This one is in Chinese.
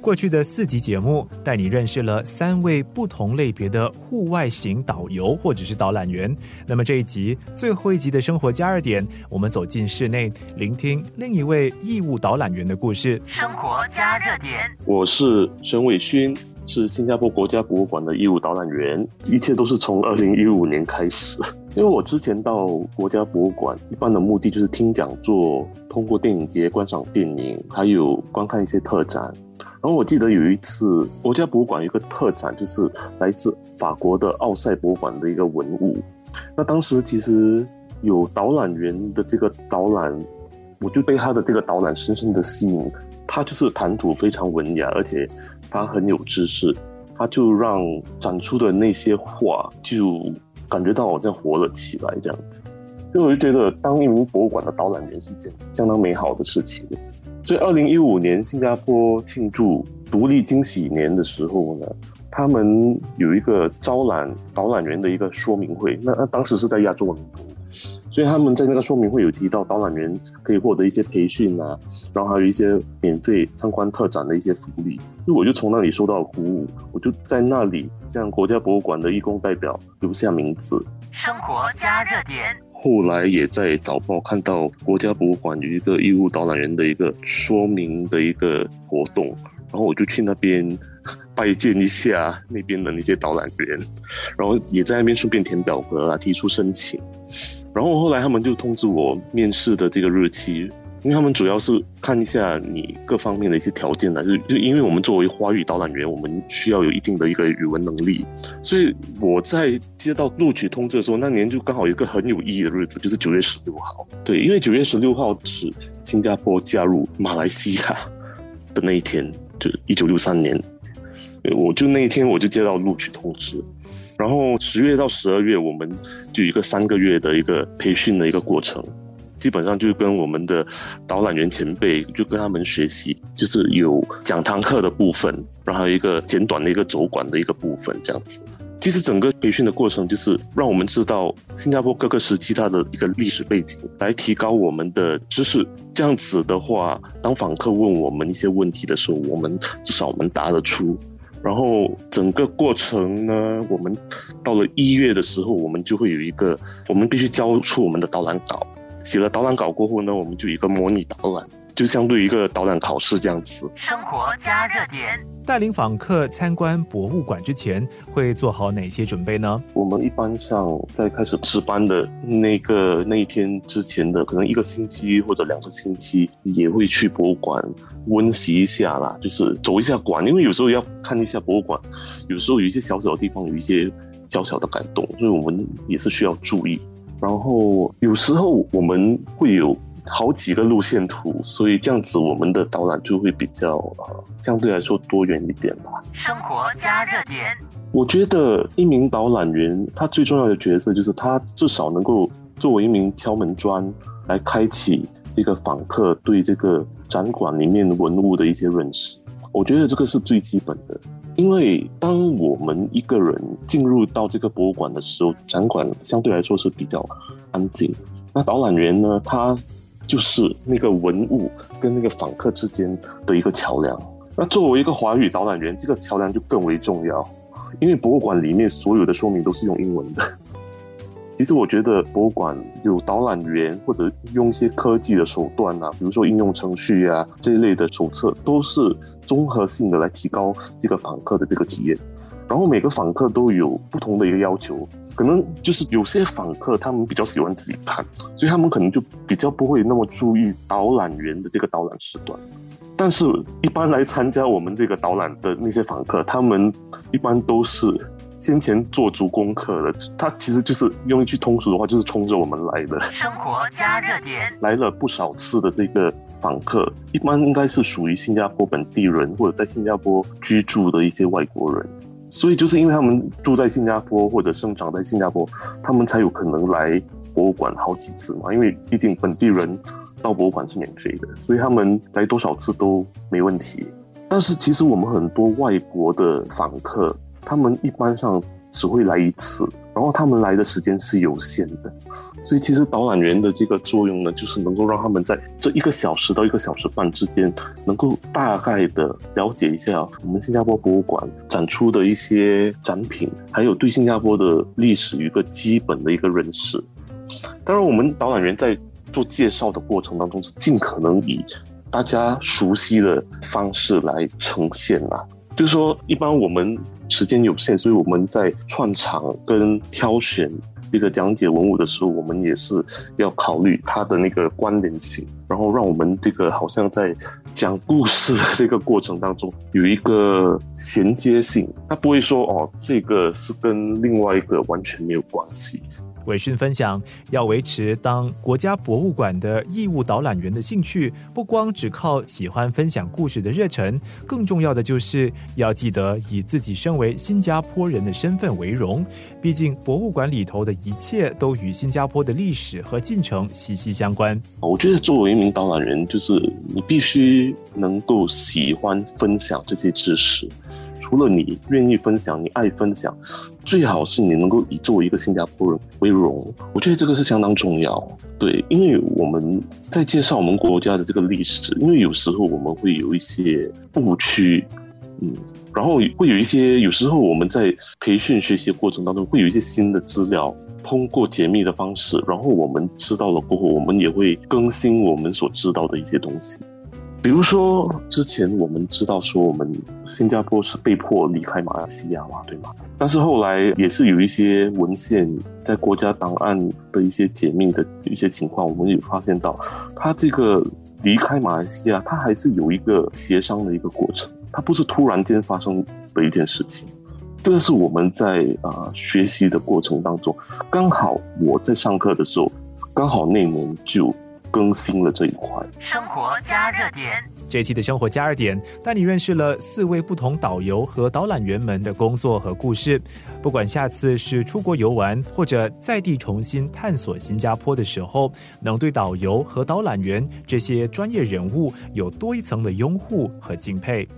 过去的四集节目带你认识了三位不同类别的户外型导游或者是导览员。那么这一集最后一集的生活加热点，我们走进室内，聆听另一位义务导览员的故事。生活加热点，我是沈伟勋，是新加坡国家博物馆的义务导览员。一切都是从二零一五年开始，因为我之前到国家博物馆，一般的目的就是听讲座，通过电影节观赏电影，还有观看一些特展。然后我记得有一次，国家博物馆有一个特展，就是来自法国的奥赛博物馆的一个文物。那当时其实有导览员的这个导览，我就被他的这个导览深深的吸引。他就是谈吐非常文雅，而且他很有知识。他就让展出的那些画，就感觉到好像活了起来这样子。所以我就觉得，当一名博物馆的导览员是一件相当美好的事情。所以，二零一五年新加坡庆祝独立惊喜年的时候呢，他们有一个招揽导览员的一个说明会。那那当时是在亚洲文明所以他们在那个说明会有提到导览员可以获得一些培训啊，然后还有一些免费参观特展的一些福利。所以我就从那里受到鼓舞，我就在那里向国家博物馆的义工代表留下名字。生活加热点。后来也在早报看到国家博物馆有一个义务导览员的一个说明的一个活动，然后我就去那边拜见一下那边的那些导览员，然后也在那边顺便填表格啊，提出申请，然后后来他们就通知我面试的这个日期。因为他们主要是看一下你各方面的一些条件的，就就因为我们作为华语导览员，我们需要有一定的一个语文能力，所以我在接到录取通知的时候，那年就刚好一个很有意义的日子，就是九月十六号。对，因为九月十六号是新加坡加入马来西亚的那一天，就一九六三年，我就那一天我就接到录取通知，然后十月到十二月，我们就一个三个月的一个培训的一个过程。基本上就跟我们的导览员前辈，就跟他们学习，就是有讲堂课的部分，然后一个简短的一个走馆的一个部分，这样子。其实整个培训的过程就是让我们知道新加坡各个时期它的一个历史背景，来提高我们的知识。这样子的话，当访客问我们一些问题的时候，我们至少我们答得出。然后整个过程呢，我们到了一月的时候，我们就会有一个，我们必须交出我们的导览稿。写了导览稿过后呢，我们就一个模拟导览，就相对于一个导览考试这样子。生活加热点，带领访客参观博物馆之前会做好哪些准备呢？我们一般上在开始值班的那个那一天之前的，可能一个星期或者两个星期，也会去博物馆温习一下啦，就是走一下馆，因为有时候要看一下博物馆，有时候有一些小小的地方有一些小小的感动，所以我们也是需要注意。然后有时候我们会有好几个路线图，所以这样子我们的导览就会比较呃相对来说多元一点吧。生活加热点，我觉得一名导览员他最重要的角色就是他至少能够作为一名敲门砖，来开启这个访客对这个展馆里面文物的一些认识。我觉得这个是最基本的。因为当我们一个人进入到这个博物馆的时候，展馆相对来说是比较安静。那导览员呢，他就是那个文物跟那个访客之间的一个桥梁。那作为一个华语导览员，这个桥梁就更为重要，因为博物馆里面所有的说明都是用英文的。其实我觉得博物馆有导览员或者用一些科技的手段啊，比如说应用程序啊这一类的手册，都是综合性的来提高这个访客的这个体验。然后每个访客都有不同的一个要求，可能就是有些访客他们比较喜欢自己看，所以他们可能就比较不会那么注意导览员的这个导览时段。但是，一般来参加我们这个导览的那些访客，他们一般都是。先前做足功课了，他其实就是用一句通俗的话，就是冲着我们来的。生活加热点来了不少次的这个访客，一般应该是属于新加坡本地人或者在新加坡居住的一些外国人，所以就是因为他们住在新加坡或者生长在新加坡，他们才有可能来博物馆好几次嘛。因为毕竟本地人到博物馆是免费的，所以他们来多少次都没问题。但是其实我们很多外国的访客。他们一般上只会来一次，然后他们来的时间是有限的，所以其实导览员的这个作用呢，就是能够让他们在这一个小时到一个小时半之间，能够大概的了解一下我们新加坡博物馆展出的一些展品，还有对新加坡的历史一个基本的一个认识。当然，我们导览员在做介绍的过程当中，是尽可能以大家熟悉的方式来呈现啦。就是说，一般我们时间有限，所以我们在串场跟挑选这个讲解文物的时候，我们也是要考虑它的那个关联性，然后让我们这个好像在讲故事的这个过程当中有一个衔接性，它不会说哦，这个是跟另外一个完全没有关系。伟讯分享，要维持当国家博物馆的义务导览员的兴趣，不光只靠喜欢分享故事的热忱，更重要的就是要记得以自己身为新加坡人的身份为荣。毕竟博物馆里头的一切都与新加坡的历史和进程息息相关。我觉得作为一名导览员，就是你必须能够喜欢分享这些知识。除了你愿意分享，你爱分享，最好是你能够以作为一个新加坡人为荣。我觉得这个是相当重要。对，因为我们在介绍我们国家的这个历史，因为有时候我们会有一些误区，嗯，然后会有一些，有时候我们在培训学习过程当中会有一些新的资料，通过解密的方式，然后我们知道了过后，我们也会更新我们所知道的一些东西。比如说，之前我们知道说我们新加坡是被迫离开马来西亚嘛，对吗？但是后来也是有一些文献在国家档案的一些解密的一些情况，我们有发现到，他这个离开马来西亚，他还是有一个协商的一个过程，它不是突然间发生的一件事情。这是我们在啊学习的过程当中，刚好我在上课的时候，刚好那年就。更新了这一块。生活加热点，这期的生活加热点带你认识了四位不同导游和导览员们的工作和故事。不管下次是出国游玩，或者在地重新探索新加坡的时候，能对导游和导览员这些专业人物有多一层的拥护和敬佩。